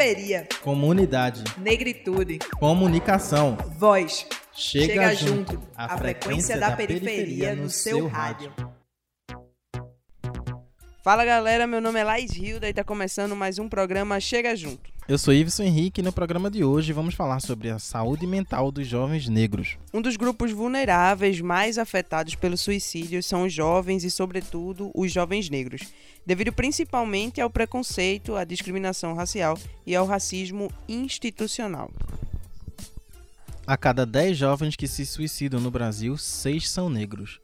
Periferia. Comunidade. Negritude. Comunicação. Voz. Chega, Chega junto. junto. A frequência da periferia no seu rádio. Fala galera, meu nome é Laís Hilda e tá começando mais um programa Chega Junto. Eu sou Iveson Henrique e no programa de hoje vamos falar sobre a saúde mental dos jovens negros. Um dos grupos vulneráveis mais afetados pelo suicídio são os jovens e, sobretudo, os jovens negros, devido principalmente ao preconceito, à discriminação racial e ao racismo institucional. A cada 10 jovens que se suicidam no Brasil, 6 são negros.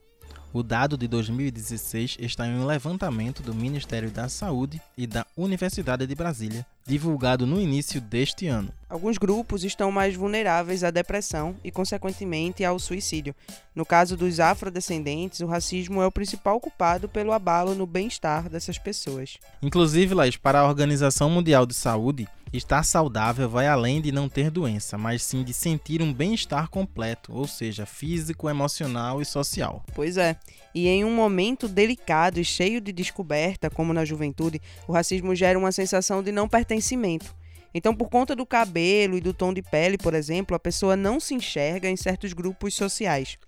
O dado de 2016 está em um levantamento do Ministério da Saúde e da Universidade de Brasília, divulgado no início deste ano. Alguns grupos estão mais vulneráveis à depressão e, consequentemente, ao suicídio. No caso dos afrodescendentes, o racismo é o principal culpado pelo abalo no bem-estar dessas pessoas. Inclusive, Laís, para a Organização Mundial de Saúde, estar saudável vai além de não ter doença, mas sim de sentir um bem-estar completo, ou seja, físico, emocional e social. Pois é. E em um momento delicado e cheio de descoberta, como na juventude, o racismo gera uma sensação de não pertencimento. Então, por conta do cabelo e do tom de pele, por exemplo, a pessoa não se enxerga em certos grupos sociais.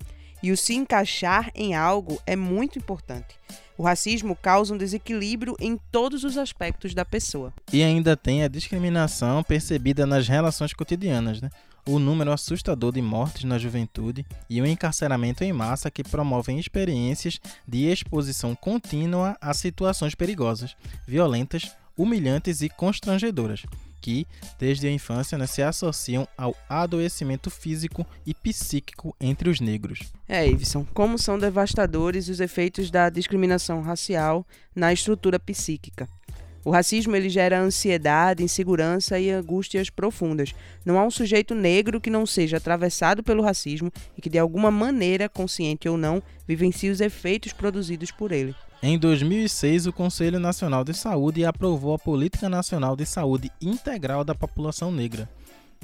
E o se encaixar em algo é muito importante. O racismo causa um desequilíbrio em todos os aspectos da pessoa. E ainda tem a discriminação percebida nas relações cotidianas, né? O número assustador de mortes na juventude e o encarceramento em massa que promovem experiências de exposição contínua a situações perigosas, violentas, humilhantes e constrangedoras, que, desde a infância, né, se associam ao adoecimento físico e psíquico entre os negros. É, Iveson, como são devastadores os efeitos da discriminação racial na estrutura psíquica. O racismo ele gera ansiedade, insegurança e angústias profundas. Não há um sujeito negro que não seja atravessado pelo racismo e que de alguma maneira, consciente ou não, vivencie os efeitos produzidos por ele. Em 2006, o Conselho Nacional de Saúde aprovou a Política Nacional de Saúde Integral da População Negra,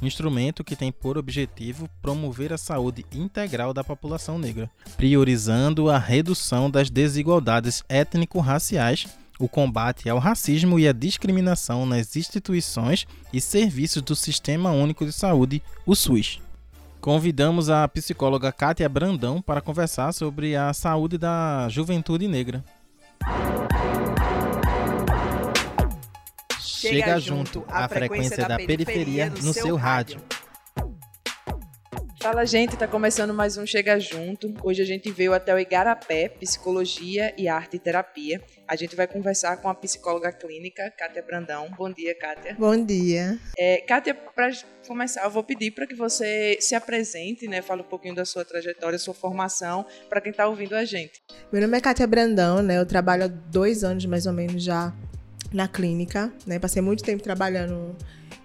instrumento que tem por objetivo promover a saúde integral da população negra, priorizando a redução das desigualdades étnico-raciais, o combate ao racismo e à discriminação nas instituições e serviços do Sistema Único de Saúde, o SUS. Convidamos a psicóloga Kátia Brandão para conversar sobre a saúde da juventude negra. Chega junto, a frequência da periferia no seu rádio. Fala, gente, tá começando mais um Chega Junto. Hoje a gente veio até o Igarapé, Psicologia e Arte e Terapia. A gente vai conversar com a psicóloga clínica, Kátia Brandão. Bom dia, Kátia. Bom dia. É, Kátia, para começar, eu vou pedir para que você se apresente, né? Fale um pouquinho da sua trajetória, sua formação, para quem está ouvindo a gente. Meu nome é Kátia Brandão, né? Eu trabalho há dois anos mais ou menos já na clínica, né? Passei muito tempo trabalhando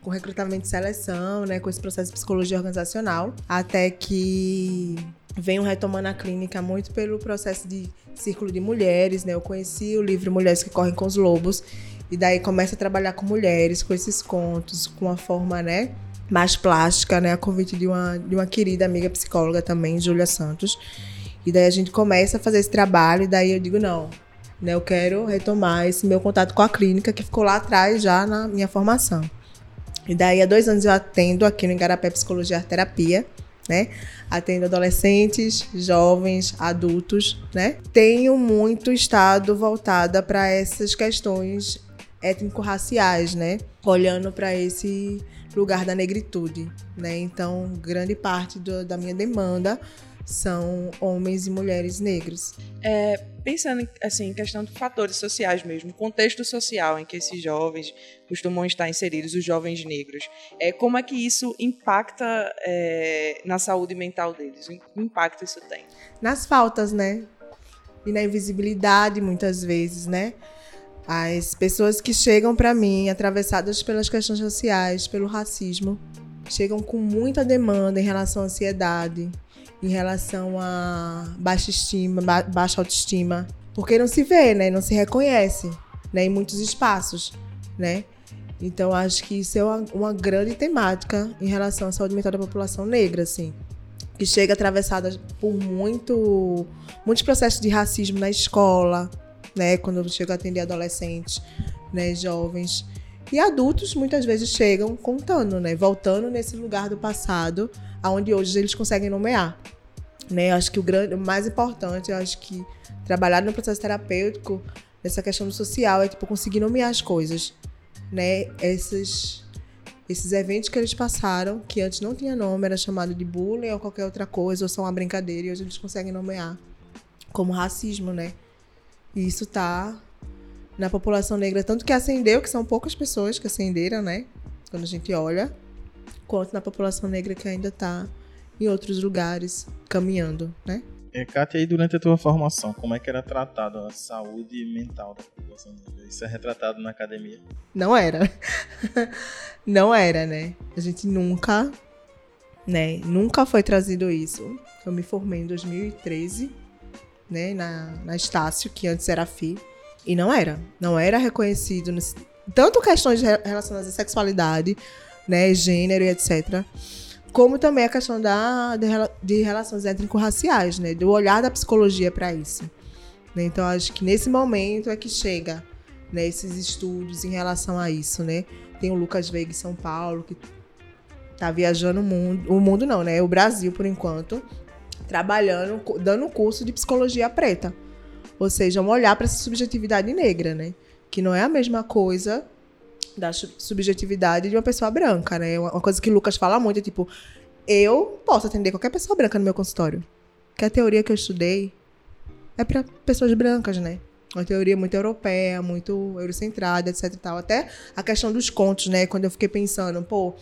com recrutamento e seleção, né? Com esse processo de psicologia organizacional, até que venho retomando a clínica muito pelo processo de círculo de mulheres, né? Eu conheci o livro Mulheres que Correm com os Lobos, e daí começa a trabalhar com mulheres, com esses contos, com uma forma, né? Mais plástica, né? A convite de uma, de uma querida amiga psicóloga também, Júlia Santos. E daí a gente começa a fazer esse trabalho, e daí eu digo, não, né? Eu quero retomar esse meu contato com a clínica que ficou lá atrás já na minha formação. E daí há dois anos eu atendo aqui no Igarapé Psicologia e Terapia, né? Atendo adolescentes, jovens, adultos, né? Tenho muito estado voltada para essas questões étnico-raciais, né? Olhando para esse lugar da negritude, né? Então, grande parte do, da minha demanda são homens e mulheres negros. É, pensando assim, em questão de fatores sociais mesmo, contexto social em que esses jovens costumam estar inseridos, os jovens negros, é, como é que isso impacta é, na saúde mental deles? Que impacto isso tem? Nas faltas, né? E na invisibilidade, muitas vezes, né? As pessoas que chegam para mim atravessadas pelas questões sociais, pelo racismo, chegam com muita demanda em relação à ansiedade, em relação a baixa estima, ba baixa autoestima, porque não se vê, né? Não se reconhece, né? Em muitos espaços, né? Então acho que isso é uma, uma grande temática em relação à saúde mental da população negra, assim, que chega atravessada por muito, muitos processos de racismo na escola, né? Quando eu chego a atender adolescentes, né? Jovens E adultos muitas vezes chegam contando, né? Voltando nesse lugar do passado, aonde hoje eles conseguem nomear. Né? Eu acho que o, grande, o mais importante, eu acho que trabalhar no processo terapêutico, nessa questão do social, é tipo conseguir nomear as coisas, né? Esses esses eventos que eles passaram, que antes não tinha nome, era chamado de bullying ou qualquer outra coisa, ou só uma brincadeira, e hoje eles conseguem nomear como racismo, né? E isso tá na população negra, tanto que acendeu, que são poucas pessoas que acenderam, né? Quando a gente olha, quanto na população negra que ainda tá em outros lugares caminhando, né? É, Kátia, aí durante a tua formação, como é que era tratado a saúde mental da população negra? Isso é retratado na academia? Não era. Não era, né? A gente nunca, né? Nunca foi trazido isso. Eu me formei em 2013, né? Na, na Estácio, que antes era FI. E não era. Não era reconhecido. No, tanto questões relacionadas à sexualidade, né? Gênero e etc como também a questão da, de, de relações étnico-raciais, né? Do olhar da psicologia para isso. Né? Então, acho que nesse momento é que chega né, esses estudos em relação a isso, né? Tem o Lucas Veiga em São Paulo, que tá viajando o mundo, o mundo não, né? O Brasil, por enquanto, trabalhando, dando um curso de psicologia preta. Ou seja, um olhar para essa subjetividade negra, né? Que não é a mesma coisa da subjetividade de uma pessoa branca, né? Uma coisa que o Lucas fala muito é tipo, eu posso atender qualquer pessoa branca no meu consultório. Que a teoria que eu estudei é para pessoas brancas, né? Uma teoria muito europeia, muito eurocentrada, etc e tal. Até a questão dos contos, né? Quando eu fiquei pensando, pô,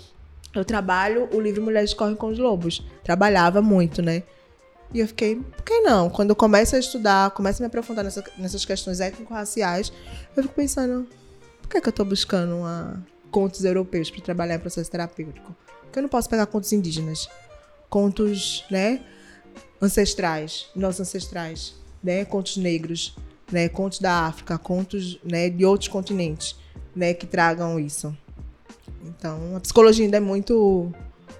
eu trabalho o livro Mulheres Correm com os Lobos. Trabalhava muito, né? E eu fiquei, por que não? Quando eu começo a estudar, começo a me aprofundar nessa, nessas questões étnico-raciais, eu fico pensando, por que, é que eu estou buscando uma, contos europeus para trabalhar em processo terapêutico? Porque eu não posso pegar contos indígenas, contos, né, ancestrais, nossos ancestrais, né, contos negros, né, contos da África, contos, né, de outros continentes, né, que tragam isso. Então, a psicologia ainda é muito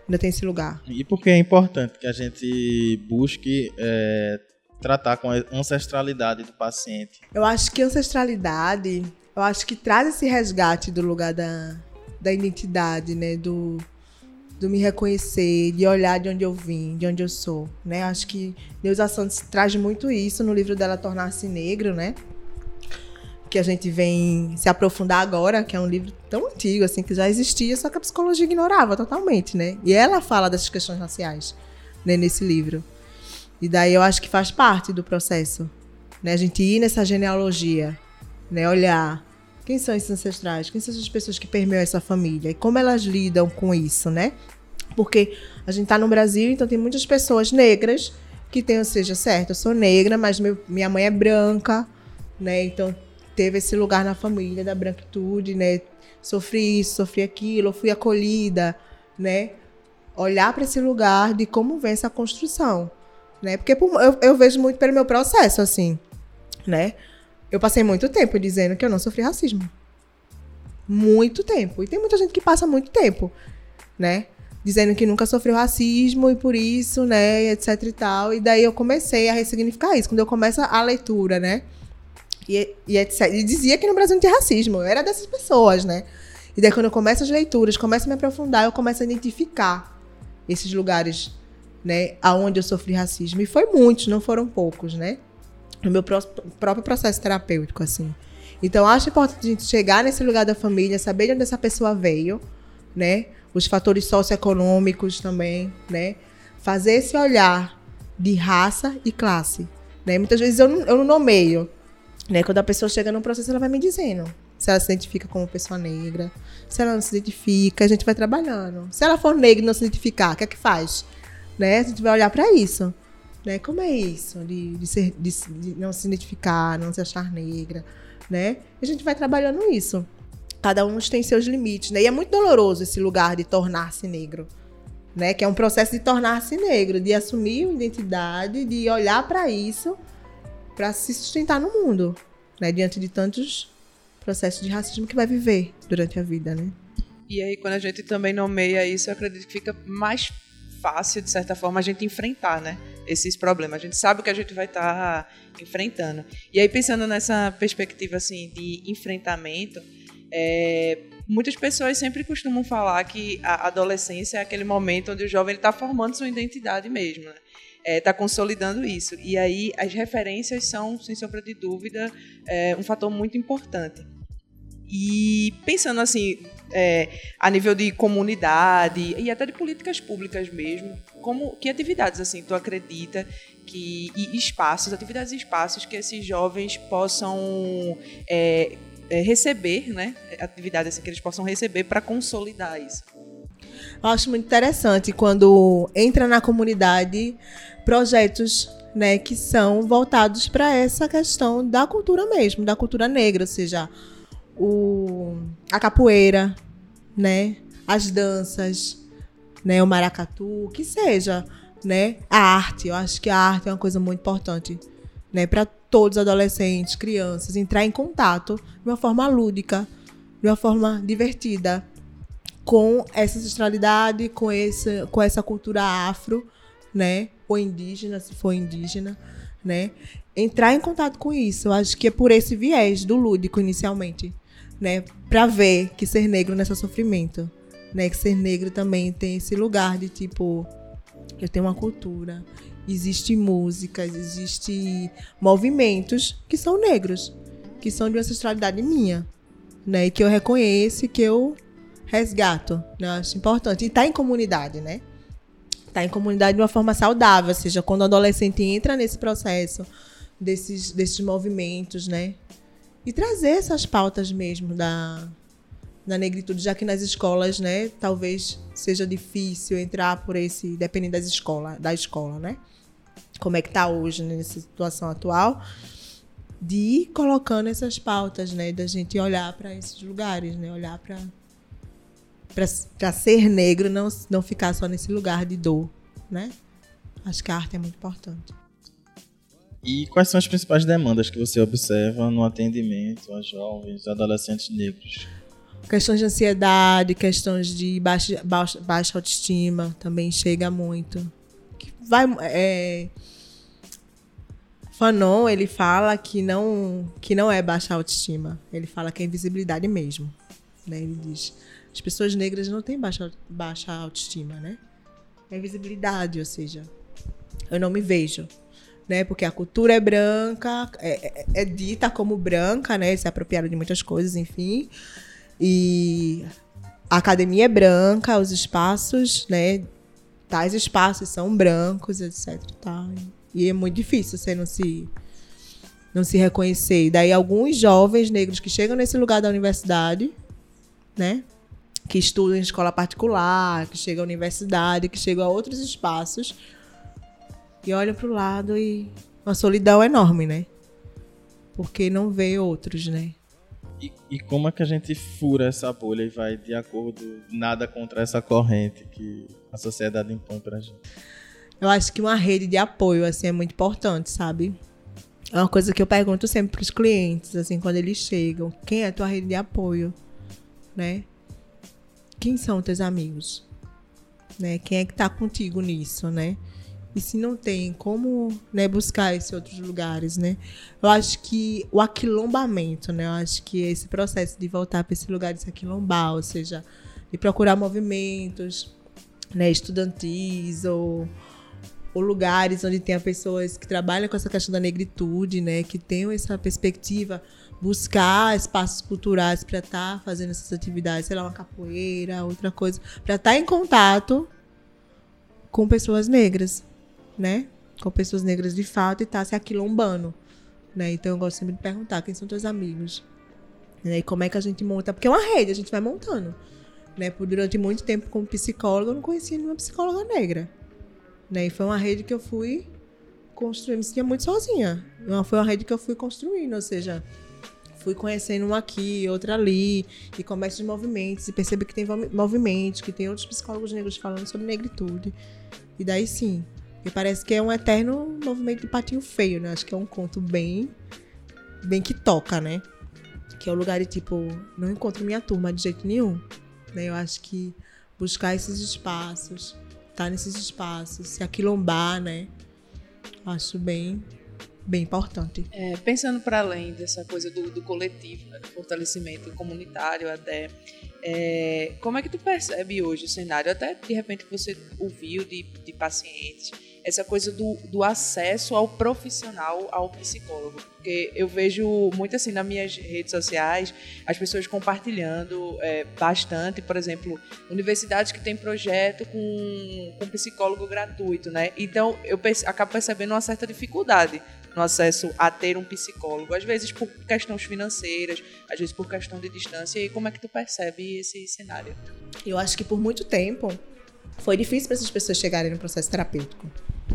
ainda tem esse lugar. E por que é importante que a gente busque é, tratar com a ancestralidade do paciente? Eu acho que ancestralidade eu acho que traz esse resgate do lugar da, da identidade, né? Do, do me reconhecer, de olhar de onde eu vim, de onde eu sou, né? Acho que Neuza Santos traz muito isso no livro dela Tornar-se Negro, né? Que a gente vem se aprofundar agora, que é um livro tão antigo, assim, que já existia, só que a psicologia ignorava totalmente, né? E ela fala dessas questões raciais, né, nesse livro. E daí eu acho que faz parte do processo, né? A gente ir nessa genealogia, né? Olhar quem são esses ancestrais? Quem são essas pessoas que permeiam essa família? E como elas lidam com isso, né? Porque a gente está no Brasil, então tem muitas pessoas negras que têm, ou seja, certo, eu sou negra, mas meu, minha mãe é branca, né? Então teve esse lugar na família da branquitude, né? Sofri isso, sofri aquilo, fui acolhida, né? Olhar para esse lugar de como vem essa construção, né? Porque eu, eu vejo muito pelo meu processo, assim, né? Eu passei muito tempo dizendo que eu não sofri racismo. Muito tempo. E tem muita gente que passa muito tempo, né? Dizendo que nunca sofreu racismo e por isso, né, etc e tal. E daí eu comecei a ressignificar isso. Quando eu começo a leitura, né? E, e etc. E dizia que no Brasil não tinha racismo. Eu era dessas pessoas, né? E daí quando eu começo as leituras, começo a me aprofundar, eu começo a identificar esses lugares, né, aonde eu sofri racismo. E foi muitos, não foram poucos, né? No meu próprio processo terapêutico, assim. Então, acho importante a gente chegar nesse lugar da família, saber de onde essa pessoa veio, né? Os fatores socioeconômicos também, né? Fazer esse olhar de raça e classe, né? Muitas vezes eu não, eu não nomeio, né? Quando a pessoa chega num processo, ela vai me dizendo se ela se identifica como pessoa negra, se ela não se identifica, a gente vai trabalhando. Se ela for negra e não se identificar, o que é que faz? Né? A gente vai olhar para isso. Né? Como é isso de, de, ser, de, de não se identificar, não se achar negra, né? A gente vai trabalhando isso. Cada um tem seus limites, né? E é muito doloroso esse lugar de tornar-se negro, né? Que é um processo de tornar-se negro, de assumir uma identidade, de olhar para isso, para se sustentar no mundo, né? Diante de tantos processos de racismo que vai viver durante a vida, né? E aí, quando a gente também nomeia isso, eu acredito que fica mais fácil, de certa forma, a gente enfrentar, né? Esses problemas. A gente sabe o que a gente vai estar tá enfrentando. E aí, pensando nessa perspectiva, assim, de enfrentamento, é, muitas pessoas sempre costumam falar que a adolescência é aquele momento onde o jovem está formando sua identidade mesmo, né? está é, consolidando isso. E aí as referências são, sem sombra de dúvida, é, um fator muito importante. E pensando assim, é, a nível de comunidade e até de políticas públicas mesmo, como que atividades assim tu acredita que e espaços, atividades e espaços que esses jovens possam é, é, receber, né? Atividades assim, que eles possam receber para consolidar isso. Eu acho muito interessante quando entra na comunidade projetos né, que são voltados para essa questão da cultura mesmo, da cultura negra, ou seja, o, a capoeira, né, as danças, né, o maracatu, que seja, né, a arte. Eu acho que a arte é uma coisa muito importante, né, para todos os adolescentes, crianças, entrar em contato de uma forma lúdica, de uma forma divertida com essa ancestralidade, com esse, com essa cultura afro, né, ou indígena, se for indígena, né, entrar em contato com isso. Eu acho que é por esse viés do lúdico inicialmente né, para ver que ser negro não é só sofrimento, né, que ser negro também tem esse lugar de tipo eu tenho uma cultura, existe músicas, existe movimentos que são negros, que são de uma ancestralidade minha, né, e que eu reconheço e que eu resgato, né, eu acho importante e tá em comunidade, né? Tá em comunidade de uma forma saudável, ou seja, quando o adolescente entra nesse processo desses, desses movimentos, né? E trazer essas pautas mesmo da, da negritude, já que nas escolas, né, talvez seja difícil entrar por esse, dependendo das escolas, da escola, né? Como é que está hoje né, nessa situação atual, de ir colocando essas pautas, né, da gente olhar para esses lugares, né, olhar para para ser negro, não não ficar só nesse lugar de dor, né? Acho que a arte é muito importante. E quais são as principais demandas que você observa no atendimento a jovens e adolescentes negros? Questões de ansiedade, questões de baixa, baixa, baixa autoestima também chega muito. Vai, é... Fanon, ele fala que não, que não é baixa autoestima. Ele fala que é invisibilidade mesmo. Né? Ele diz, as pessoas negras não têm baixa, baixa autoestima, né? É invisibilidade, ou seja, eu não me vejo né? Porque a cultura é branca, é, é, é dita como branca, né? Se apropriaram de muitas coisas, enfim. E a academia é branca, os espaços, né? Tais espaços são brancos, etc. Tá? E é muito difícil você não se não se reconhecer. Daí alguns jovens negros que chegam nesse lugar da universidade, né? Que estudam em escola particular, que chegam à universidade, que chegam a outros espaços, e olha para o lado e uma solidão enorme, né? Porque não vê outros, né? E, e, como é que a gente fura essa bolha e vai de acordo, nada contra essa corrente que a sociedade impõe pra gente? Eu acho que uma rede de apoio, assim, é muito importante, sabe? É uma coisa que eu pergunto sempre pros clientes, assim, quando eles chegam. Quem é a tua rede de apoio? Né? Quem são teus amigos? Né? Quem é que tá contigo nisso, né? E se não tem, como né, buscar esses outros lugares, né? Eu acho que o aquilombamento, né? Eu acho que esse processo de voltar para esse lugar de se aquilombar, ou seja, de procurar movimentos né, estudantis ou, ou lugares onde tenha pessoas que trabalham com essa questão da negritude, né? Que tenham essa perspectiva, buscar espaços culturais para estar tá fazendo essas atividades, sei lá, uma capoeira, outra coisa, para estar tá em contato com pessoas negras, né? Com pessoas negras de fato e tá se aquilombando. Né? Então eu gosto sempre de perguntar quem são teus amigos. Né? E como é que a gente monta? Porque é uma rede, a gente vai montando. Né? Por durante muito tempo como psicóloga, eu não conhecia nenhuma psicóloga negra. Né? E foi uma rede que eu fui construindo, me sentia muito sozinha. Foi uma rede que eu fui construindo, ou seja, fui conhecendo um aqui, outra ali, e começo de movimentos, e percebo que tem movimentos, que tem outros psicólogos negros falando sobre negritude. E daí sim, e parece que é um eterno movimento de patinho feio, né? Acho que é um conto bem. bem que toca, né? Que é o lugar de tipo, não encontro minha turma de jeito nenhum. Né? Eu acho que buscar esses espaços, estar tá nesses espaços, se aquilombar, né? Acho bem, bem importante. É, pensando para além dessa coisa do, do coletivo, né, do fortalecimento comunitário até, é, como é que tu percebe hoje o cenário, até de repente você ouviu de, de pacientes, essa coisa do, do acesso ao profissional, ao psicólogo. Porque eu vejo muito assim nas minhas redes sociais, as pessoas compartilhando é, bastante, por exemplo, universidades que têm projeto com, com psicólogo gratuito, né? Então eu perce, acabo percebendo uma certa dificuldade no acesso a ter um psicólogo, às vezes por questões financeiras, às vezes por questão de distância. E como é que tu percebe esse cenário? Eu acho que por muito tempo foi difícil para essas pessoas chegarem no processo terapêutico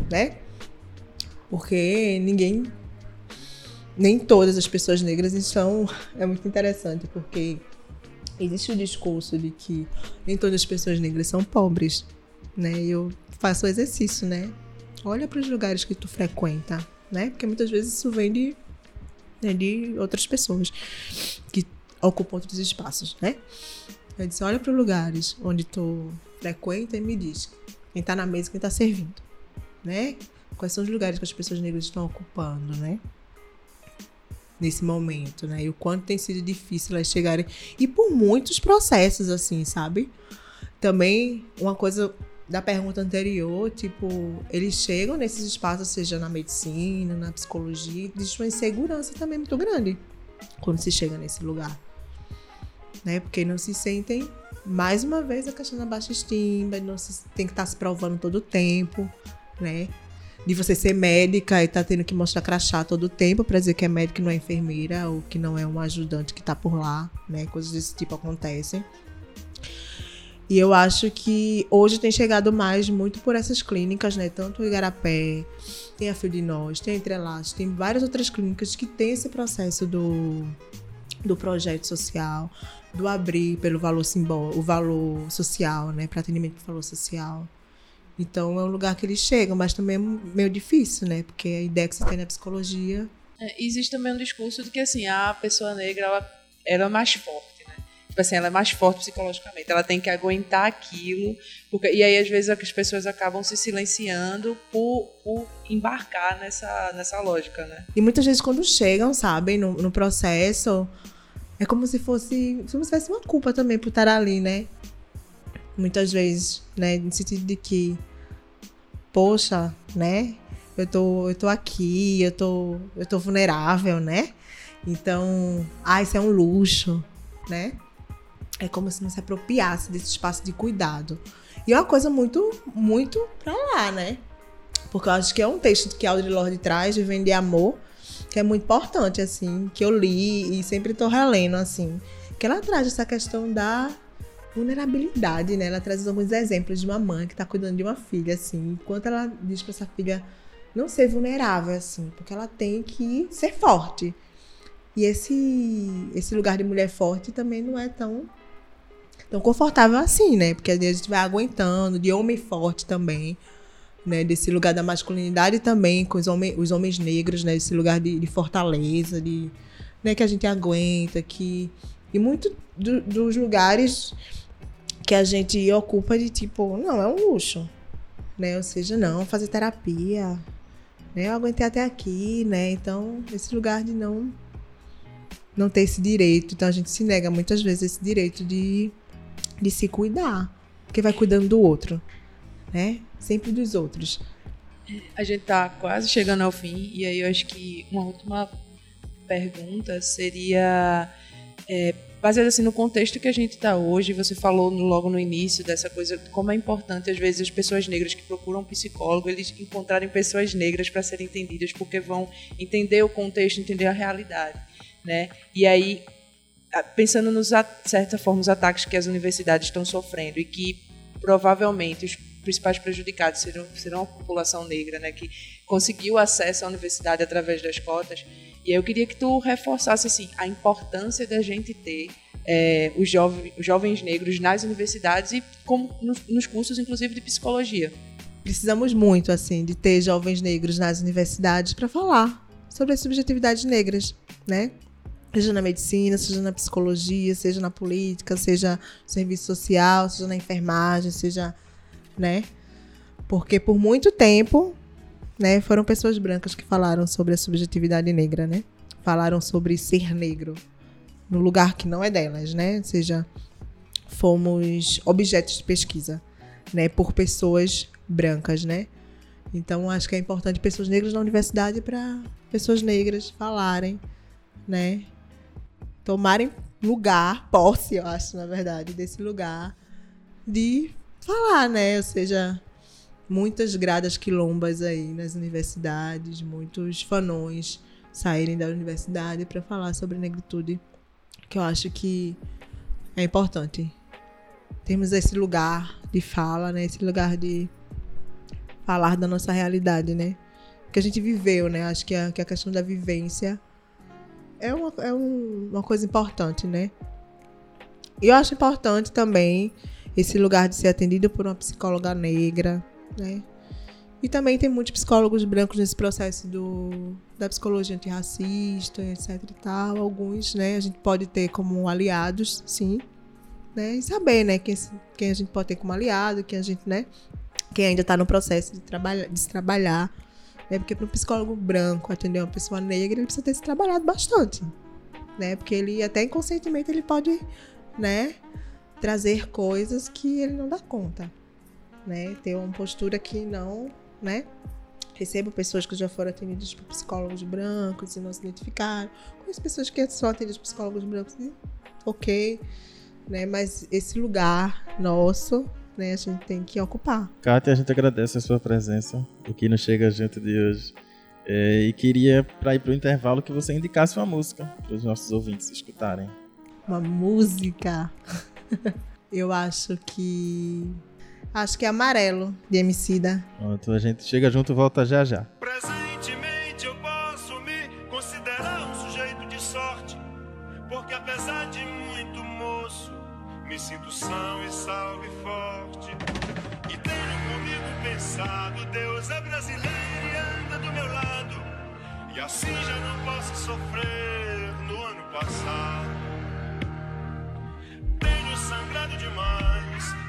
né? Porque ninguém. Nem todas as pessoas negras estão. É muito interessante, porque existe o discurso de que nem todas as pessoas negras são pobres, né? Eu faço o exercício, né? Olha para os lugares que tu frequenta, né? Porque muitas vezes isso vem de, né, de outras pessoas que ocupam outros espaços, né? Eu disse, olha para os lugares onde tu frequenta e me diz quem está na mesa, quem está servindo né? Quais são os lugares que as pessoas negras estão ocupando, né? Nesse momento, né? E o quanto tem sido difícil elas chegarem. E por muitos processos, assim, sabe? Também, uma coisa da pergunta anterior, tipo, eles chegam nesses espaços, seja na medicina, na psicologia, existe uma insegurança também muito grande quando se chega nesse lugar. Né? Porque não se sentem, mais uma vez, a questão da baixa estima, não se, tem que estar se provando todo o tempo né? De você ser médica e tá tendo que mostrar crachá todo o tempo para dizer que é médica e não é enfermeira ou que não é um ajudante que tá por lá, né? Coisas desse tipo acontecem. E eu acho que hoje tem chegado mais muito por essas clínicas, né? Tanto o Igarapé, tem a Fio de Nós, tem a Entrelaços, tem várias outras clínicas que tem esse processo do, do projeto social, do abrir pelo valor simbólico, o valor social, né? Para atendimento do valor social. Então é um lugar que eles chegam, mas também é meio difícil, né? Porque a ideia que você tem na psicologia. É, existe também um discurso de que assim, a pessoa negra ela, ela é mais forte, né? Tipo assim, ela é mais forte psicologicamente, ela tem que aguentar aquilo. Porque, e aí, às vezes, as pessoas acabam se silenciando por, por embarcar nessa, nessa lógica, né? E muitas vezes, quando chegam, sabem, no, no processo, é como se fosse. Como se fosse uma culpa também por estar ali, né? Muitas vezes, né? No sentido de que, poxa, né? Eu tô, eu tô aqui, eu tô, eu tô vulnerável, né? Então, ah, isso é um luxo, né? É como se não se apropriasse desse espaço de cuidado. E é uma coisa muito, muito pra lá, né? Porque eu acho que é um texto que Audre Lorde traz, de Vender Amor, que é muito importante, assim, que eu li e sempre tô relendo, assim. Que ela traz essa questão da vulnerabilidade, né? Ela traz alguns exemplos de uma mãe que tá cuidando de uma filha, assim, enquanto ela diz para essa filha não ser vulnerável, assim, porque ela tem que ser forte. E esse, esse lugar de mulher forte também não é tão, tão confortável assim, né? Porque a gente vai aguentando, de homem forte também, né? Desse lugar da masculinidade também, com os, homens, os homens negros, né? Esse lugar de, de fortaleza, de, né? que a gente aguenta, que. E muito do, dos lugares que a gente ocupa de tipo, não, é um luxo, né? Ou seja, não, fazer terapia, né? Eu aguentei até aqui, né? Então, esse lugar de não não ter esse direito, então a gente se nega muitas vezes esse direito de, de se cuidar, porque vai cuidando do outro, né? Sempre dos outros. A gente tá quase chegando ao fim e aí eu acho que uma última pergunta seria é, baseado assim no contexto que a gente está hoje, você falou logo no início dessa coisa, como é importante às vezes as pessoas negras que procuram um psicólogo, eles encontrarem pessoas negras para serem entendidas, porque vão entender o contexto, entender a realidade, né? E aí, pensando nos, certa forma, os ataques que as universidades estão sofrendo e que provavelmente os principais prejudicados serão, serão a população negra, né, que conseguiu acesso à universidade através das cotas, e eu queria que tu reforçasse assim a importância da gente ter é, os, jovens, os jovens negros nas universidades e como nos, nos cursos, inclusive de psicologia. Precisamos muito assim de ter jovens negros nas universidades para falar sobre as subjetividades negras, né? Seja na medicina, seja na psicologia, seja na política, seja no serviço social, seja na enfermagem, seja, né? Porque por muito tempo né, foram pessoas brancas que falaram sobre a subjetividade negra, né? Falaram sobre ser negro no lugar que não é delas, né? Ou seja, fomos objetos de pesquisa, né, por pessoas brancas, né? Então acho que é importante pessoas negras na universidade para pessoas negras falarem, né? Tomarem lugar, posse, eu acho, na verdade, desse lugar de falar, né? Ou seja, muitas gradas quilombas aí nas universidades, muitos fanões saírem da universidade para falar sobre negritude, que eu acho que é importante. Temos esse lugar de fala, né? Esse lugar de falar da nossa realidade, né? Que a gente viveu, né? Acho que a, que a questão da vivência é, uma, é um, uma coisa importante, né? E eu acho importante também esse lugar de ser atendido por uma psicóloga negra, né? E também tem muitos psicólogos brancos nesse processo do, da psicologia antirracista, etc e tal. Alguns, né, a gente pode ter como aliados, sim, né? E saber, né, quem, quem a gente pode ter como aliado, quem a gente, né, quem ainda está no processo de, trabalhar, de se trabalhar. Né? Porque para um psicólogo branco atender uma pessoa negra, ele precisa ter se trabalhado bastante. Né? Porque ele, até inconscientemente, ele pode, né, trazer coisas que ele não dá conta né? Ter uma postura que não, né? Recebo pessoas que já foram atendidas por psicólogos brancos e não se identificaram. Conheço pessoas que são atendidas por psicólogos brancos e ok, né? Mas esse lugar nosso, né? A gente tem que ocupar. Kátia, a gente agradece a sua presença aqui no Chega Junto de hoje. É, e queria, para ir para o intervalo, que você indicasse uma música para os nossos ouvintes escutarem. Uma música? Eu acho que Acho que é amarelo de Emicida. Pronto, a gente chega junto e volta já já. Presentemente eu posso me considerar um sujeito de sorte, porque apesar de muito moço, me sinto são e salve forte. E tenho comigo pensado, Deus é brasileiro e anda do meu lado, e assim já não posso sofrer no ano passado. Tenho sangrado demais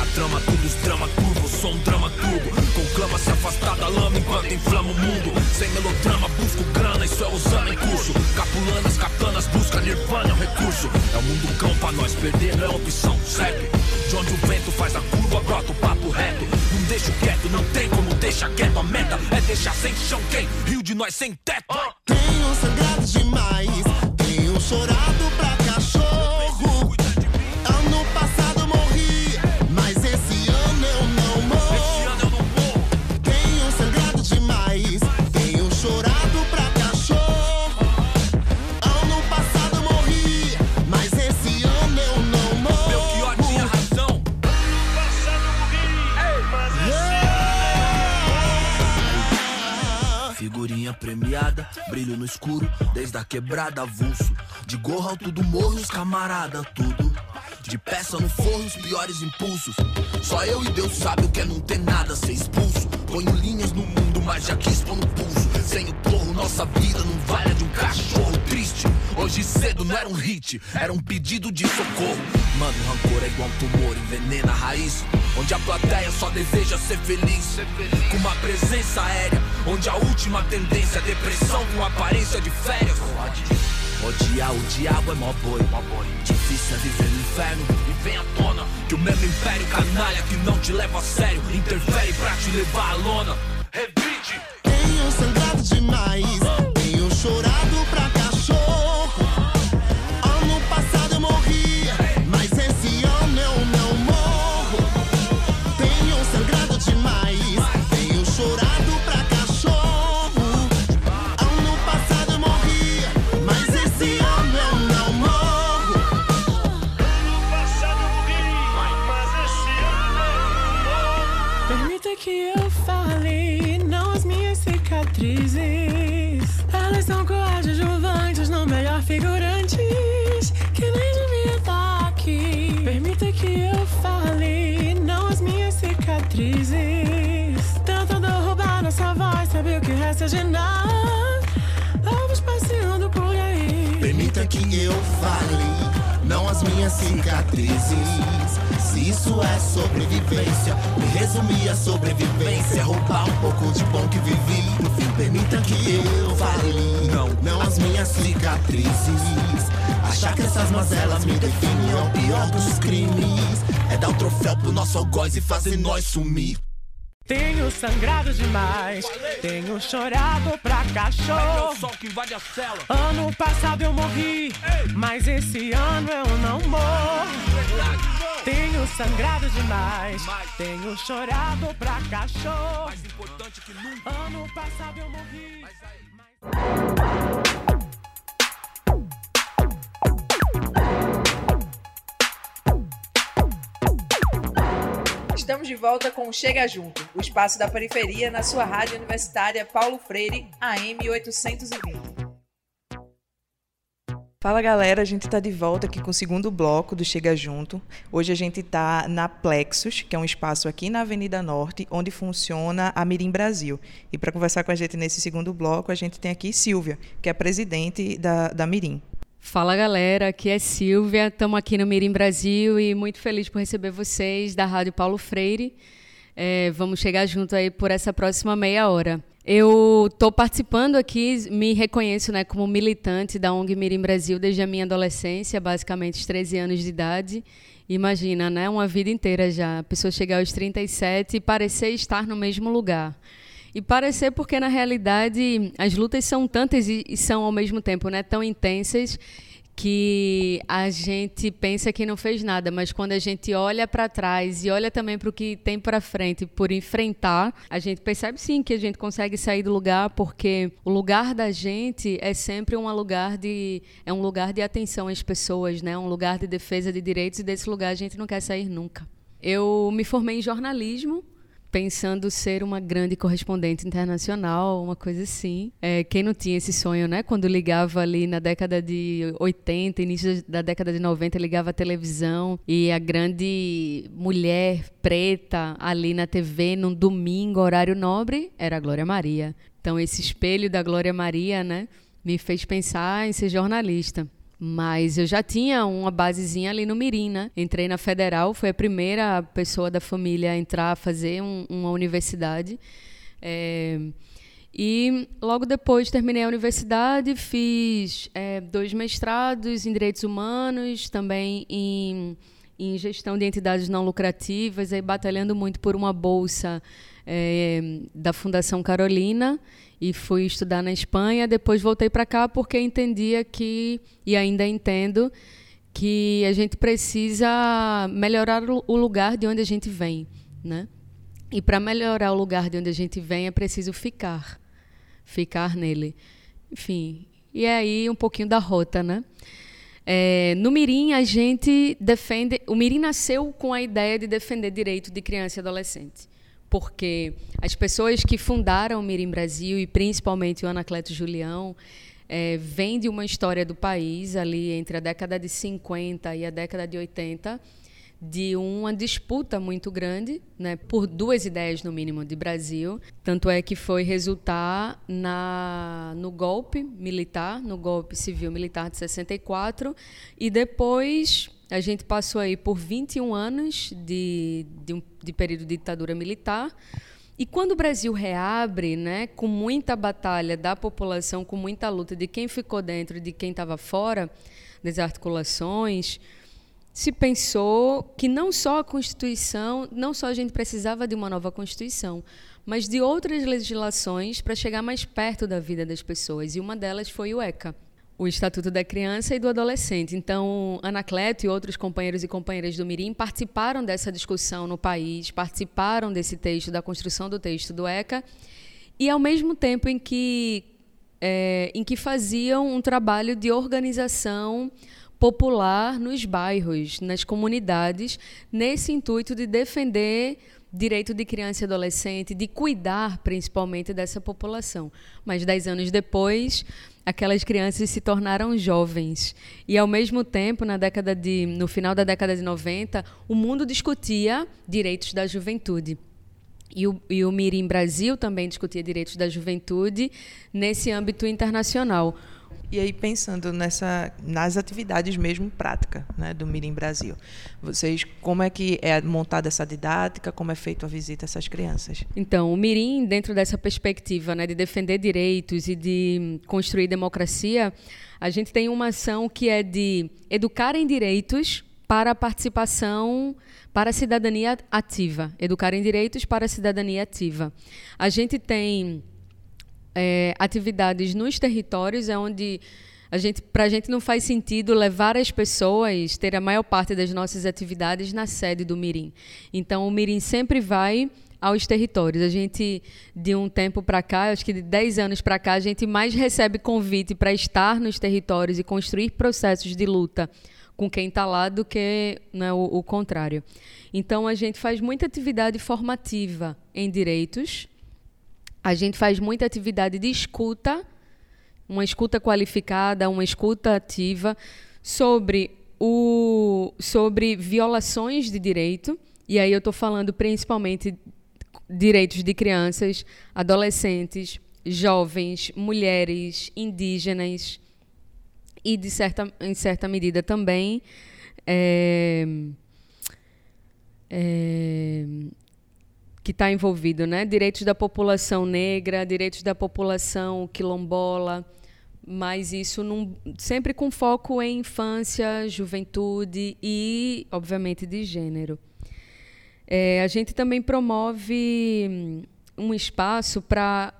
Na trama, tudo os drama turbo, sou um drama turbo. Conclama se afastar da lama enquanto inflama o mundo. Sem melodrama, busco grana, isso é usando em curso. Capulanas, katanas, busca nirvana, é um recurso. É o mundo cão pra nós, perder não é opção, segue. De onde o vento faz a curva, brota o papo reto. Não deixo quieto, não tem como deixar quieto. A meta é deixar sem chão quem? Rio de nós sem teto. Tenho sangrado demais, brilho no escuro, desde a quebrada avulso. De gorro alto do morro, os camarada, tudo. De peça no forro, os piores impulsos. Só eu e Deus sabe o que é não ter nada, ser expulso. Ponho linhas no mundo, mas já quis pôr no pulso. Sem o porro, nossa vida não vale de um cachorro triste. Hoje cedo não era um hit, era um pedido de socorro. Mano, rancor é igual um tumor, envenena a raiz. Onde a plateia só deseja ser feliz. Com uma presença aérea, onde a última tendência é depressão com aparência de férias. Odiar o diabo é mó boi. Difícil é viver no inferno e vem à tona que o mesmo império canalha que não te leva a sério interfere pra te levar à lona. Revide. Tenho sangrado demais, Tentam derrubar nossa voz, sabe o que resta de nós? Ovos passeando por aí. Permita que eu fale, não as minhas cicatrizes. Se isso é sobrevivência, me resumir a sobrevivência. Roubar um pouco de bom que vivi. No fim, permita que eu fale, não, não as minhas cicatrizes. Achar que essas mazelas me definem é o pior dos crimes. É dar o troféu pro nosso algoz e fazer nós sumir. Tenho sangrado demais, tenho chorado pra cachorro. que invade a cela. Ano passado eu morri, mas esse ano eu não morro. Tenho sangrado demais, tenho chorado pra cachorro. Mais importante que nunca. Ano passado eu morri. Estamos de volta com Chega Junto, o espaço da periferia na sua rádio universitária Paulo Freire, AM 820. Fala galera, a gente está de volta aqui com o segundo bloco do Chega Junto. Hoje a gente está na Plexus, que é um espaço aqui na Avenida Norte, onde funciona a Mirim Brasil. E para conversar com a gente nesse segundo bloco, a gente tem aqui Silvia, que é a presidente da, da Mirim. Fala galera, aqui é Silvia, estamos aqui no Mirim Brasil e muito feliz por receber vocês da Rádio Paulo Freire. É, vamos chegar junto aí por essa próxima meia hora. Eu estou participando aqui, me reconheço né, como militante da ONG Mirim Brasil desde a minha adolescência, basicamente os 13 anos de idade. Imagina, né, uma vida inteira já, a pessoa chegar aos 37 e parecer estar no mesmo lugar. E parecer porque, na realidade, as lutas são tantas e, são, ao mesmo tempo, né, tão intensas que a gente pensa que não fez nada, mas quando a gente olha para trás e olha também para o que tem para frente por enfrentar, a gente percebe sim que a gente consegue sair do lugar, porque o lugar da gente é sempre um lugar de é um lugar de atenção às pessoas, né? Um lugar de defesa de direitos e desse lugar a gente não quer sair nunca. Eu me formei em jornalismo pensando ser uma grande correspondente internacional, uma coisa assim. É, quem não tinha esse sonho, né? Quando ligava ali na década de 80, início da década de 90, ligava a televisão e a grande mulher preta ali na TV num domingo, horário nobre, era a Glória Maria. Então esse espelho da Glória Maria, né, me fez pensar em ser jornalista. Mas eu já tinha uma basezinha ali no Mirim, né? Entrei na Federal, foi a primeira pessoa da família a entrar a fazer um, uma universidade. É, e logo depois terminei a universidade, fiz é, dois mestrados em Direitos Humanos, também em, em Gestão de Entidades Não Lucrativas, aí batalhando muito por uma bolsa é, da Fundação Carolina e fui estudar na Espanha. Depois voltei para cá porque entendia que, e ainda entendo, que a gente precisa melhorar o lugar de onde a gente vem, né? E para melhorar o lugar de onde a gente vem é preciso ficar, ficar nele. Enfim, e aí um pouquinho da rota, né? É, no Mirim a gente defende, o Mirim nasceu com a ideia de defender direito de criança e adolescente porque as pessoas que fundaram o Mirim Brasil, e principalmente o Anacleto Julião, é, vem de uma história do país, ali entre a década de 50 e a década de 80, de uma disputa muito grande, né, por duas ideias no mínimo de Brasil, tanto é que foi resultar na no golpe militar, no golpe civil militar de 64 e depois a gente passou aí por 21 anos de, de, um, de período de ditadura militar. E quando o Brasil reabre, né, com muita batalha da população, com muita luta de quem ficou dentro e de quem estava fora das articulações, se pensou que não só a Constituição, não só a gente precisava de uma nova Constituição, mas de outras legislações para chegar mais perto da vida das pessoas. E uma delas foi o ECA, o Estatuto da Criança e do Adolescente. Então, Anacleto e outros companheiros e companheiras do Mirim participaram dessa discussão no país, participaram desse texto, da construção do texto do ECA, e ao mesmo tempo em que, é, em que faziam um trabalho de organização popular nos bairros, nas comunidades, nesse intuito de defender direito de criança e adolescente, de cuidar principalmente dessa população. Mas dez anos depois, aquelas crianças se tornaram jovens. E ao mesmo tempo, na década de, no final da década de 90, o mundo discutia direitos da juventude. E o, e o Mirim Brasil também discutia direitos da juventude nesse âmbito internacional. E aí pensando nessa nas atividades mesmo prática, né, do Mirim Brasil. Vocês como é que é montada essa didática, como é feita a visita a essas crianças? Então, o Mirim dentro dessa perspectiva, né, de defender direitos e de construir democracia, a gente tem uma ação que é de educar em direitos para a participação para a cidadania ativa, educar em direitos para a cidadania ativa. A gente tem é, atividades nos territórios, é onde a gente, para a gente não faz sentido levar as pessoas, ter a maior parte das nossas atividades na sede do Mirim. Então, o Mirim sempre vai aos territórios. A gente, de um tempo para cá, acho que de 10 anos para cá, a gente mais recebe convite para estar nos territórios e construir processos de luta com quem está lá do que né, o, o contrário. Então, a gente faz muita atividade formativa em direitos, a gente faz muita atividade de escuta, uma escuta qualificada, uma escuta ativa sobre o sobre violações de direito. E aí eu estou falando principalmente direitos de crianças, adolescentes, jovens, mulheres, indígenas e de certa em certa medida também é, é, que está envolvido, né? Direitos da população negra, direitos da população quilombola, mas isso num, sempre com foco em infância, juventude e, obviamente, de gênero. É, a gente também promove hum, um espaço para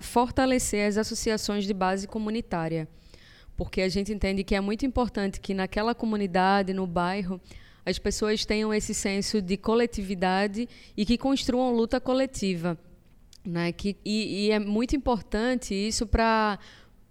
fortalecer as associações de base comunitária, porque a gente entende que é muito importante que naquela comunidade, no bairro, as pessoas tenham esse senso de coletividade e que construam luta coletiva. Né? Que, e, e é muito importante isso para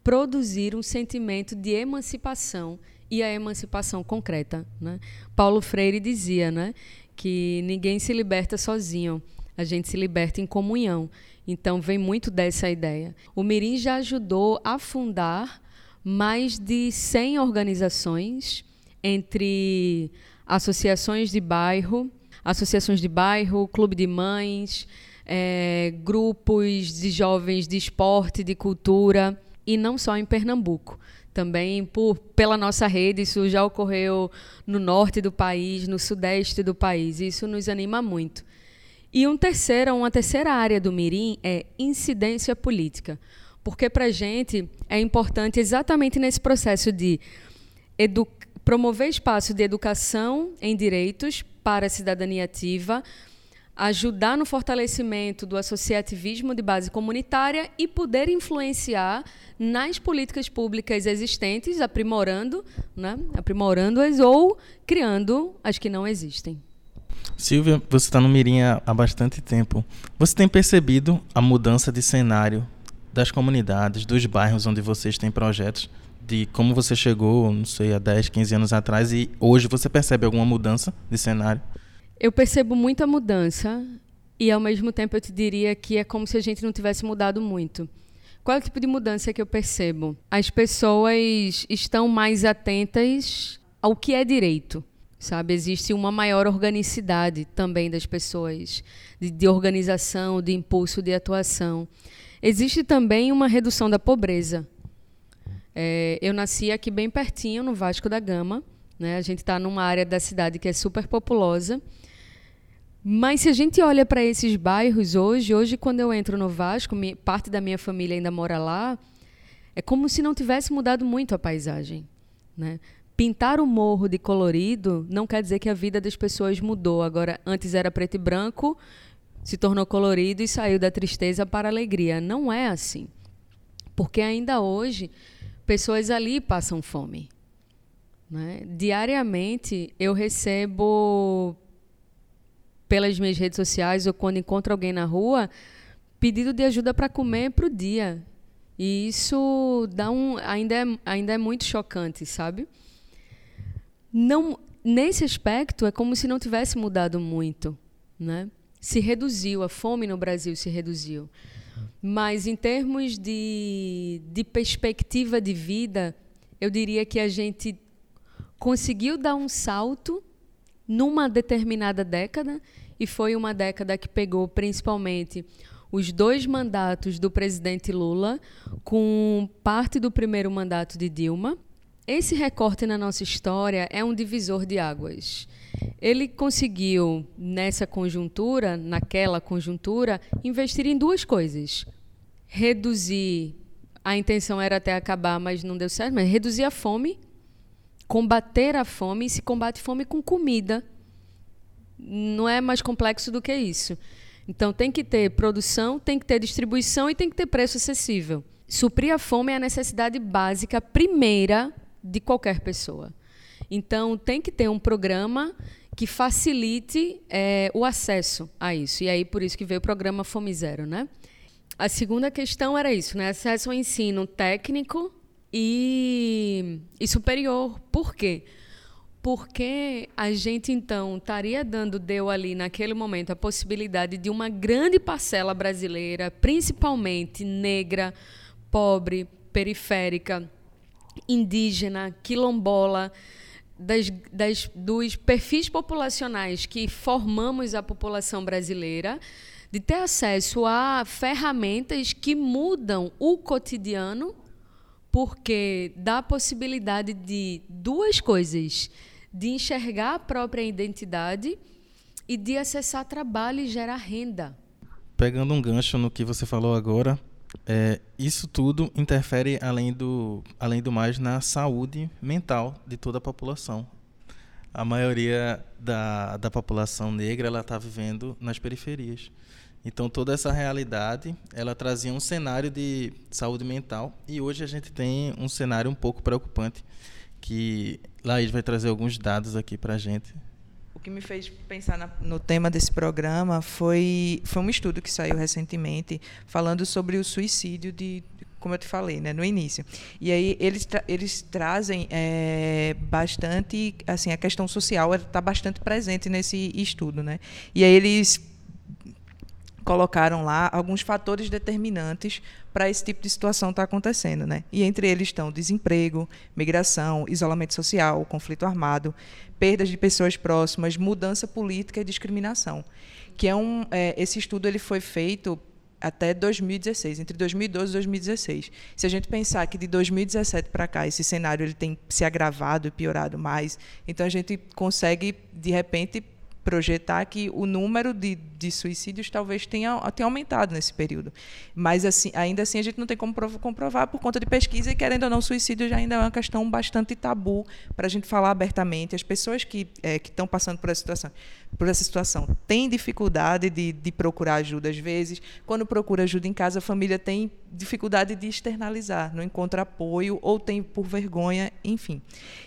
produzir um sentimento de emancipação e a emancipação concreta. Né? Paulo Freire dizia né, que ninguém se liberta sozinho, a gente se liberta em comunhão. Então, vem muito dessa ideia. O Mirim já ajudou a fundar mais de 100 organizações entre associações de bairro, associações de bairro, clube de mães, é, grupos de jovens de esporte, de cultura, e não só em Pernambuco. Também por, pela nossa rede, isso já ocorreu no norte do país, no sudeste do país. Isso nos anima muito. E um terceiro, uma terceira área do Mirim é incidência política. Porque para a gente é importante exatamente nesse processo de educar promover espaço de educação em direitos para a cidadania ativa, ajudar no fortalecimento do associativismo de base comunitária e poder influenciar nas políticas públicas existentes, aprimorando, né, aprimorando-as ou criando as que não existem. Silvia, você está no Mirim há bastante tempo. Você tem percebido a mudança de cenário das comunidades, dos bairros onde vocês têm projetos? De como você chegou, não sei, há 10, 15 anos atrás e hoje você percebe alguma mudança de cenário? Eu percebo muita mudança e ao mesmo tempo eu te diria que é como se a gente não tivesse mudado muito. Qual é o tipo de mudança que eu percebo? As pessoas estão mais atentas ao que é direito, sabe? Existe uma maior organicidade também das pessoas, de, de organização, de impulso, de atuação. Existe também uma redução da pobreza. É, eu nasci aqui bem pertinho, no Vasco da Gama. Né? A gente está numa área da cidade que é super populosa. Mas se a gente olha para esses bairros hoje, hoje quando eu entro no Vasco, parte da minha família ainda mora lá, é como se não tivesse mudado muito a paisagem. Né? Pintar o morro de colorido não quer dizer que a vida das pessoas mudou. Agora, antes era preto e branco, se tornou colorido e saiu da tristeza para a alegria. Não é assim. Porque ainda hoje pessoas ali passam fome. Né? Diariamente eu recebo pelas minhas redes sociais ou quando encontro alguém na rua pedido de ajuda para comer para o dia. E isso dá um, ainda, é, ainda é muito chocante, sabe? Não, nesse aspecto, é como se não tivesse mudado muito. Né? se reduziu, a fome no Brasil se reduziu. Mas em termos de, de perspectiva de vida, eu diria que a gente conseguiu dar um salto numa determinada década, e foi uma década que pegou principalmente os dois mandatos do presidente Lula com parte do primeiro mandato de Dilma. Esse recorte na nossa história é um divisor de águas. Ele conseguiu, nessa conjuntura, naquela conjuntura, investir em duas coisas: reduzir a intenção era até acabar, mas não deu certo, mas reduzir a fome, combater a fome, e se combate fome com comida. Não é mais complexo do que isso. Então tem que ter produção, tem que ter distribuição e tem que ter preço acessível. Suprir a fome é a necessidade básica primeira de qualquer pessoa. Então tem que ter um programa que facilite é, o acesso a isso. E aí por isso que veio o programa Fome Zero, né? A segunda questão era isso, né? Acesso ao ensino técnico e, e superior. Por quê? Porque a gente então estaria dando, deu ali naquele momento, a possibilidade de uma grande parcela brasileira, principalmente negra, pobre, periférica, indígena, quilombola, das, das, dos perfis populacionais que formamos a população brasileira, de ter acesso a ferramentas que mudam o cotidiano, porque dá a possibilidade de duas coisas: de enxergar a própria identidade e de acessar trabalho e gerar renda. Pegando um gancho no que você falou agora, é, isso tudo interfere, além do, além do mais, na saúde mental de toda a população. A maioria da, da população negra está vivendo nas periferias. Então toda essa realidade, ela trazia um cenário de saúde mental e hoje a gente tem um cenário um pouco preocupante que Laís vai trazer alguns dados aqui para a gente. Que me fez pensar na, no tema desse programa foi, foi um estudo que saiu recentemente falando sobre o suicídio de, como eu te falei, né, no início. E aí eles, tra eles trazem é, bastante, assim, a questão social está bastante presente nesse estudo, né? E aí eles colocaram lá alguns fatores determinantes para esse tipo de situação estar tá acontecendo, né? E entre eles estão desemprego, migração, isolamento social, conflito armado, perdas de pessoas próximas, mudança política e discriminação. Que é um, é, esse estudo ele foi feito até 2016, entre 2012 e 2016. Se a gente pensar que de 2017 para cá esse cenário ele tem se agravado e piorado mais, então a gente consegue de repente projetar que o número de, de suicídios talvez tenha, tenha aumentado nesse período. Mas assim, ainda assim a gente não tem como comprovar por conta de pesquisa e querendo ou não, suicídio já ainda é uma questão bastante tabu para a gente falar abertamente. As pessoas que é, estão passando por essa situação, por essa situação têm dificuldade de, de procurar ajuda às vezes. Quando procura ajuda em casa, a família tem dificuldade de externalizar, não encontra apoio ou tem por vergonha, enfim.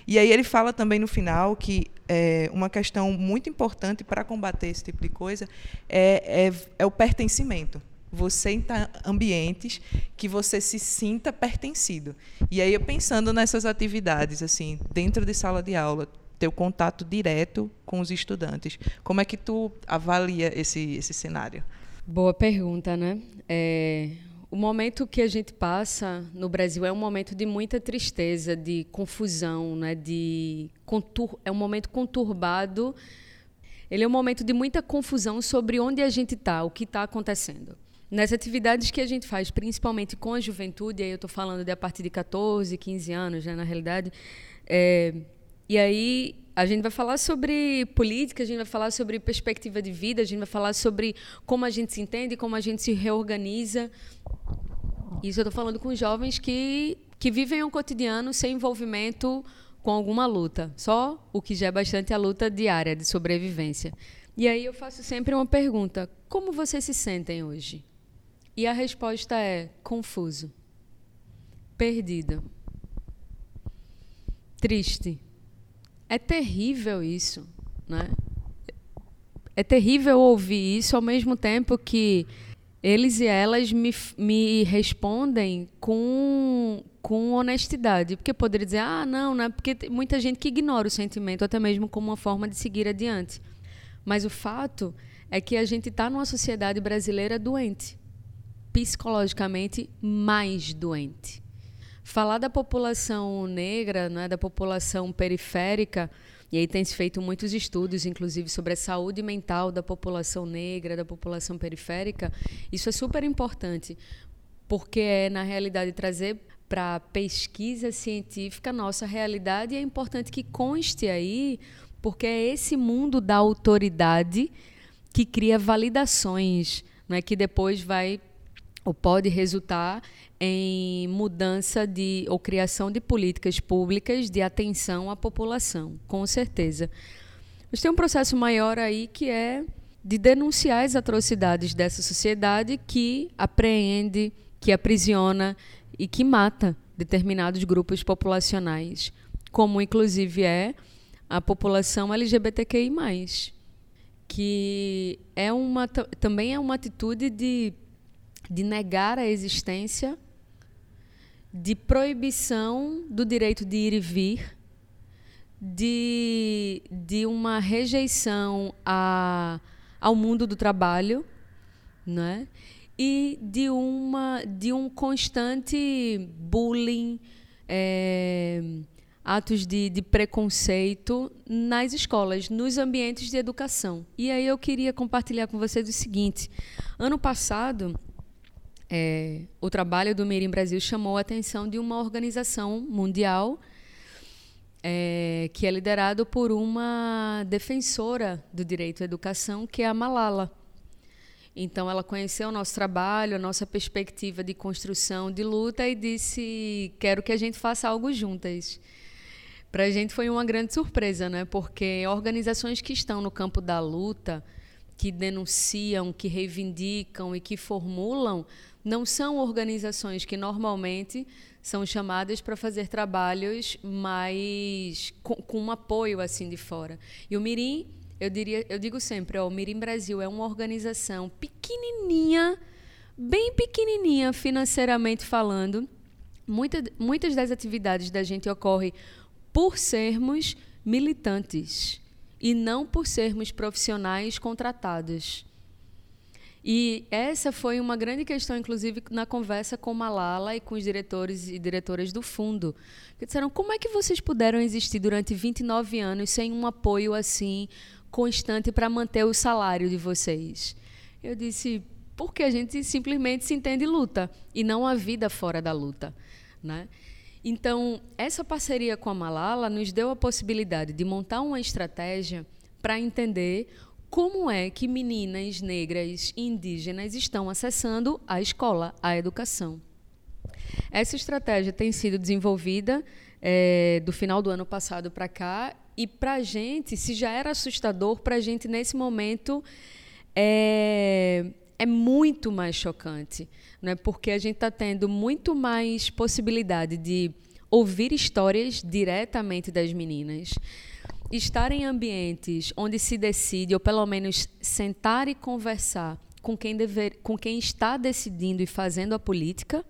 E aí ele fala também no final que é, uma questão muito importante para combater esse tipo de coisa é, é, é o pertencimento. Você em ambientes que você se sinta pertencido. E aí, pensando nessas atividades, assim, dentro de sala de aula, ter o contato direto com os estudantes. Como é que tu avalia esse, esse cenário? Boa pergunta, né? É, o momento que a gente passa no Brasil é um momento de muita tristeza, de confusão, né? de contur é um momento conturbado. Ele é um momento de muita confusão sobre onde a gente está, o que está acontecendo. Nas atividades que a gente faz, principalmente com a juventude, aí eu estou falando de a partir de 14, 15 anos, né, na realidade, é, e aí a gente vai falar sobre política, a gente vai falar sobre perspectiva de vida, a gente vai falar sobre como a gente se entende, como a gente se reorganiza. Isso eu estou falando com jovens que, que vivem um cotidiano sem envolvimento com alguma luta, só o que já é bastante a luta diária de sobrevivência. E aí eu faço sempre uma pergunta: como vocês se sentem hoje? E a resposta é confuso, perdido, triste é terrível isso, né? É terrível ouvir isso ao mesmo tempo que eles e elas me, me respondem com, com honestidade. Porque poderia dizer, ah, não, não é porque tem muita gente que ignora o sentimento, até mesmo como uma forma de seguir adiante. Mas o fato é que a gente está numa sociedade brasileira doente, psicologicamente mais doente. Falar da população negra, não é, da população periférica, e aí tem se feito muitos estudos, inclusive sobre a saúde mental da população negra, da população periférica. Isso é super importante, porque é, na realidade, trazer para pesquisa científica nossa realidade e é importante que conste aí, porque é esse mundo da autoridade que cria validações, não é que depois vai ou pode resultar em mudança de ou criação de políticas públicas de atenção à população, com certeza. Mas tem um processo maior aí que é de denunciar as atrocidades dessa sociedade que apreende, que aprisiona e que mata determinados grupos populacionais, como inclusive é a população LGBTQI+, que é uma, também é uma atitude de, de negar a existência, de proibição do direito de ir e vir, de, de uma rejeição a, ao mundo do trabalho, né? e de, uma, de um constante bullying, é, atos de, de preconceito nas escolas, nos ambientes de educação. E aí eu queria compartilhar com vocês o seguinte: ano passado, é, o trabalho do Mirim Brasil chamou a atenção de uma organização mundial é, que é liderado por uma defensora do direito à educação, que é a Malala. Então, ela conheceu o nosso trabalho, a nossa perspectiva de construção de luta e disse: Quero que a gente faça algo juntas. Para a gente foi uma grande surpresa, né? porque organizações que estão no campo da luta, que denunciam, que reivindicam e que formulam, não são organizações que normalmente são chamadas para fazer trabalhos mais com, com um apoio assim de fora. E o Mirim eu, diria, eu digo sempre, ó, o Mirim Brasil é uma organização pequenininha, bem pequenininha financeiramente falando. Muita, muitas das atividades da gente ocorrem por sermos militantes e não por sermos profissionais contratados. E essa foi uma grande questão, inclusive, na conversa com Malala e com os diretores e diretoras do fundo. Que disseram, como é que vocês puderam existir durante 29 anos sem um apoio assim constante para manter o salário de vocês? Eu disse, porque a gente simplesmente se entende luta e não a vida fora da luta, né? Então, essa parceria com a Malala nos deu a possibilidade de montar uma estratégia para entender como é que meninas negras indígenas estão acessando a escola, a educação. Essa estratégia tem sido desenvolvida é, do final do ano passado para cá e para a gente, se já era assustador, para a gente nesse momento é, é muito mais chocante, é? porque a gente está tendo muito mais possibilidade de ouvir histórias diretamente das meninas, estar em ambientes onde se decide, ou pelo menos sentar e conversar com quem, dever, com quem está decidindo e fazendo a política,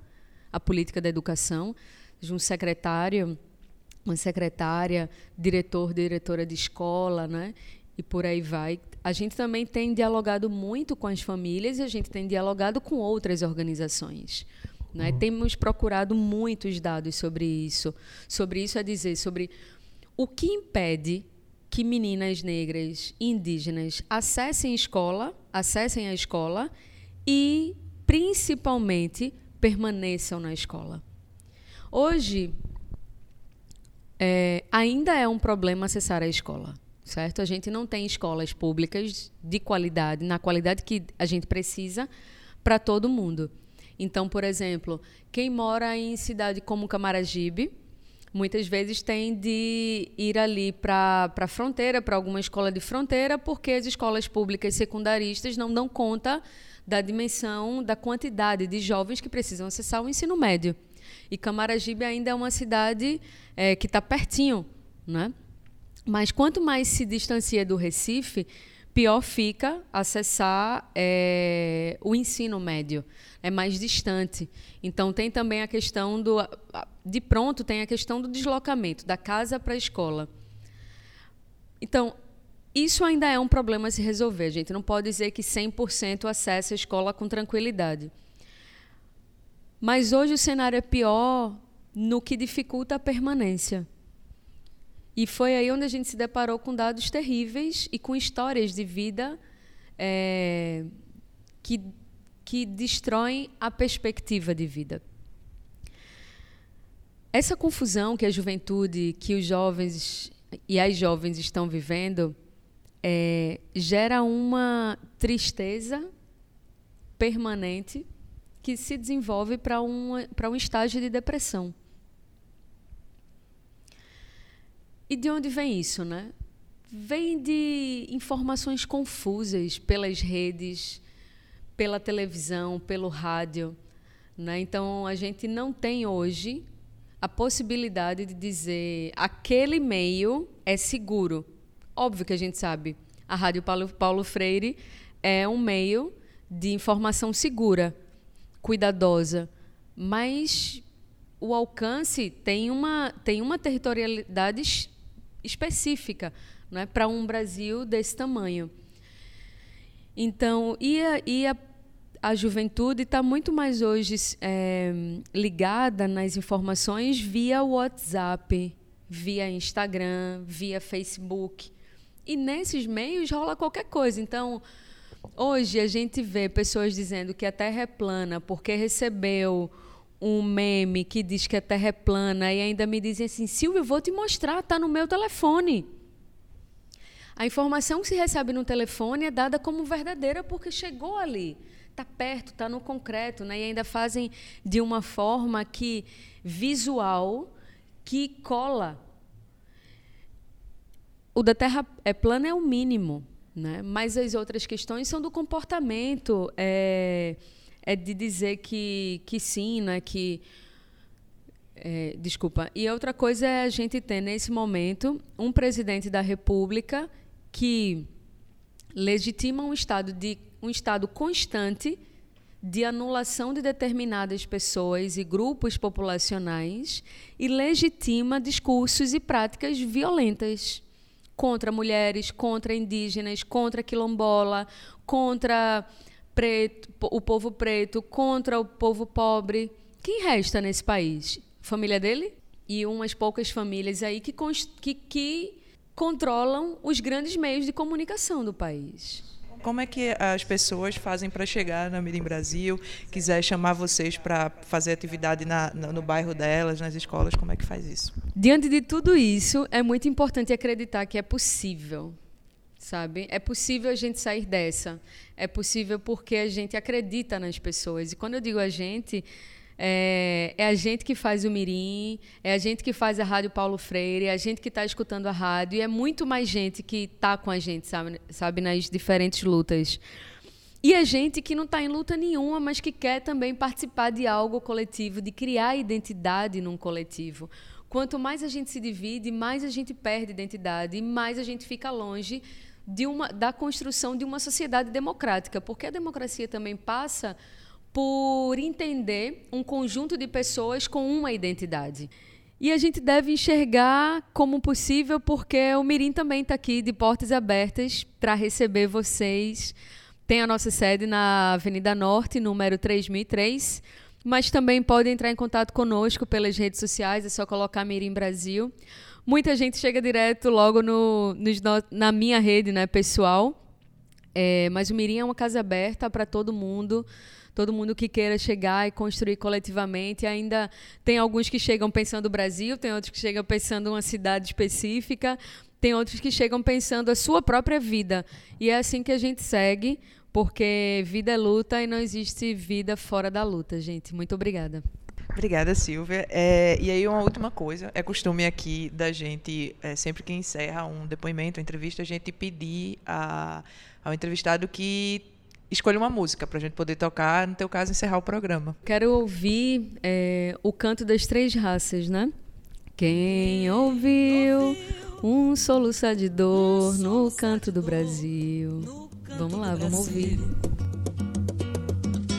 a política da educação, de um secretário uma secretária, diretor, diretora de escola, né? E por aí vai. A gente também tem dialogado muito com as famílias e a gente tem dialogado com outras organizações. Né? Uhum. Temos procurado muitos dados sobre isso. Sobre isso é dizer, sobre o que impede que meninas negras indígenas acessem escola, acessem a escola e, principalmente, permaneçam na escola. Hoje, é, ainda é um problema acessar a escola, certo? A gente não tem escolas públicas de qualidade, na qualidade que a gente precisa para todo mundo. Então, por exemplo, quem mora em cidade como Camaragibe, muitas vezes tem de ir ali para a fronteira, para alguma escola de fronteira, porque as escolas públicas secundaristas não dão conta da dimensão, da quantidade de jovens que precisam acessar o ensino médio. E Camaragibe ainda é uma cidade é, que está pertinho, né? Mas quanto mais se distancia do Recife, pior fica acessar é, o ensino médio. É mais distante. Então tem também a questão do. De pronto tem a questão do deslocamento, da casa para a escola. Então, Isso ainda é um problema a se resolver. A gente não pode dizer que 100% acessa a escola com tranquilidade. Mas hoje o cenário é pior no que dificulta a permanência. E foi aí onde a gente se deparou com dados terríveis e com histórias de vida é, que, que destroem a perspectiva de vida. Essa confusão que a juventude, que os jovens e as jovens estão vivendo, é, gera uma tristeza permanente que se desenvolve para um, um estágio de depressão. E de onde vem isso, né? Vem de informações confusas pelas redes, pela televisão, pelo rádio. Né? Então, a gente não tem hoje a possibilidade de dizer aquele meio é seguro. Óbvio que a gente sabe, a Rádio Paulo, Paulo Freire é um meio de informação segura, cuidadosa, mas o alcance tem uma, tem uma territorialidade específica né, para um Brasil desse tamanho. Então, e a, e a, a juventude está muito mais hoje é, ligada nas informações via WhatsApp, via Instagram, via Facebook. E nesses meios rola qualquer coisa. Então, hoje a gente vê pessoas dizendo que a Terra é plana porque recebeu um meme que diz que a Terra é plana e ainda me dizem assim, Silvio, eu vou te mostrar, está no meu telefone. A informação que se recebe no telefone é dada como verdadeira porque chegou ali, está perto, está no concreto, né? e ainda fazem de uma forma que visual que cola o da Terra é plana é o mínimo, né? mas as outras questões são do comportamento, é, é de dizer que, que sim, né? que. É, desculpa. E outra coisa é a gente ter, nesse momento, um presidente da República que legitima um estado, de, um estado constante de anulação de determinadas pessoas e grupos populacionais e legitima discursos e práticas violentas contra mulheres, contra indígenas, contra quilombola, contra preto, o povo preto, contra o povo pobre. Quem resta nesse país? Família dele? E umas poucas famílias aí que, que, que controlam os grandes meios de comunicação do país. Como é que as pessoas fazem para chegar na Mirim Brasil? Quiser chamar vocês para fazer atividade na, no bairro delas, nas escolas, como é que faz isso? Diante de tudo isso, é muito importante acreditar que é possível, sabe? É possível a gente sair dessa. É possível porque a gente acredita nas pessoas. E quando eu digo a gente, é, é, a gente que faz o Mirim, é a gente que faz a Rádio Paulo Freire, é a gente que está escutando a rádio, e é muito mais gente que está com a gente, sabe, sabe, nas diferentes lutas. E a gente que não está em luta nenhuma, mas que quer também participar de algo coletivo, de criar identidade num coletivo. Quanto mais a gente se divide, mais a gente perde identidade e mais a gente fica longe uma, da construção de uma sociedade democrática, porque a democracia também passa por entender um conjunto de pessoas com uma identidade. E a gente deve enxergar como possível, porque o Mirim também está aqui de portas abertas para receber vocês. Tem a nossa sede na Avenida Norte, número 3003, mas também pode entrar em contato conosco pelas redes sociais, é só colocar Mirim Brasil. Muita gente chega direto logo no, na minha rede né, pessoal, é, mas o Mirim é uma casa aberta para todo mundo todo mundo que queira chegar e construir coletivamente. Ainda tem alguns que chegam pensando o Brasil, tem outros que chegam pensando uma cidade específica, tem outros que chegam pensando a sua própria vida. E é assim que a gente segue, porque vida é luta e não existe vida fora da luta, gente. Muito obrigada. Obrigada, Silvia. É, e aí, uma última coisa. É costume aqui da gente, é, sempre que encerra um depoimento, uma entrevista, a gente pedir a, ao entrevistado que escolha uma música para a gente poder tocar, no teu caso, encerrar o programa. Quero ouvir é, o canto das três raças, né? Quem ouviu um soluço de dor no canto do Brasil? Vamos lá, vamos ouvir.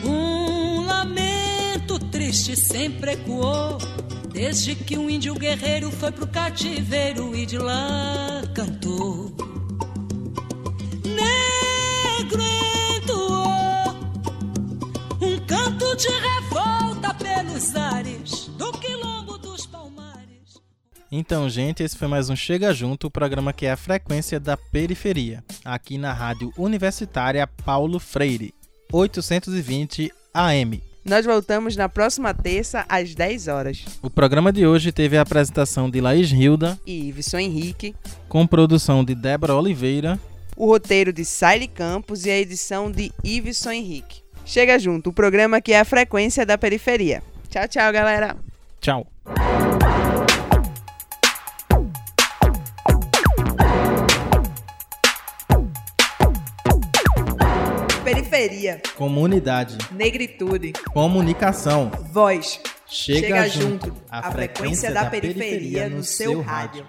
Um lamento triste sempre ecoou, desde que um índio guerreiro foi pro cativeiro e de lá cantou mundo de revolta pelos ares do quilombo dos palmares. Então, gente, esse foi mais um Chega Junto, o programa que é a frequência da periferia, aqui na Rádio Universitária Paulo Freire, 820 AM. Nós voltamos na próxima terça, às 10 horas. O programa de hoje teve a apresentação de Laís Hilda, E Iveson Henrique, com produção de Débora Oliveira. o roteiro de Saile Campos e a edição de Iveson Henrique. Chega junto, o programa que é a frequência da periferia. Tchau, tchau, galera. Tchau. Periferia, Comunidade, negritude, comunicação. voz. Chega, Chega junto, junto, a frequência da periferia no seu rádio.